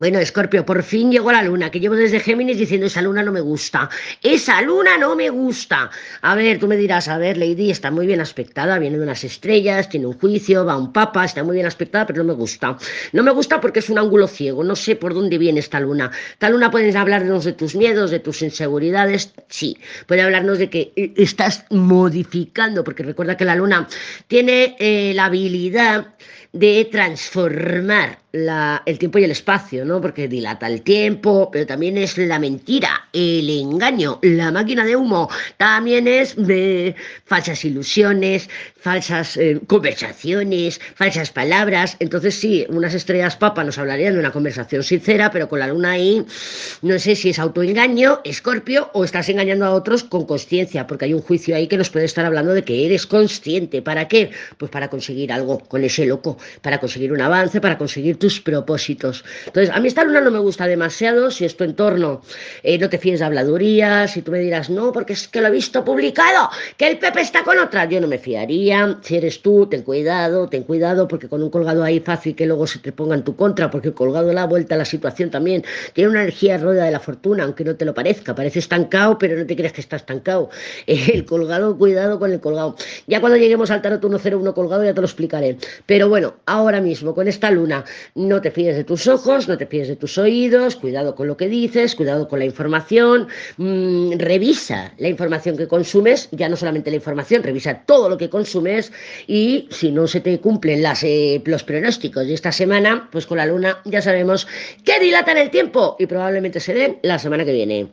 Bueno, Escorpio, por fin llegó la luna, que llevo desde Géminis diciendo esa luna no me gusta. Esa luna no me gusta. A ver, tú me dirás, a ver, Lady está muy bien aspectada, viene de unas estrellas, tiene un juicio, va un papa, está muy bien aspectada, pero no me gusta. No me gusta porque es un ángulo ciego, no sé por dónde viene esta luna. Esta luna puedes hablarnos de tus miedos, de tus inseguridades, sí. Puede hablarnos de que eh, estás modificando, porque recuerda que la luna tiene eh, la habilidad de transformar el tiempo y el espacio, ¿no? Porque dilata el tiempo, pero también es la mentira, el engaño, la máquina de humo, también es de falsas ilusiones, falsas eh, conversaciones, falsas palabras. Entonces sí, unas estrellas papa nos hablarían de una conversación sincera, pero con la luna ahí, no sé si es autoengaño, escorpio, o estás engañando a otros con consciencia, porque hay un juicio ahí que nos puede estar hablando de que eres consciente. ¿Para qué? Pues para conseguir algo con ese loco, para conseguir un avance, para conseguir tus propósitos. Entonces, a mí esta luna no me gusta demasiado, si es tu entorno, eh, no te fíes de habladurías, si tú me dirás, no, porque es que lo he visto publicado, que el Pepe está con otra, yo no me fiaría, si eres tú, ten cuidado, ten cuidado, porque con un colgado ahí fácil que luego se te ponga en tu contra, porque el colgado la vuelta a la situación también, tiene una energía rueda de la fortuna, aunque no te lo parezca, parece estancado, pero no te creas que está estancado. el colgado, cuidado con el colgado. Ya cuando lleguemos al tarot 101 colgado ya te lo explicaré. Pero bueno, ahora mismo, con esta luna, no te fíes de tus ojos, no te fíes de tus oídos, cuidado con lo que dices, cuidado con la información, mm, revisa la información que consumes, ya no solamente la información, revisa todo lo que consumes y si no se te cumplen eh, los pronósticos de esta semana, pues con la luna ya sabemos que dilatan el tiempo y probablemente se den la semana que viene.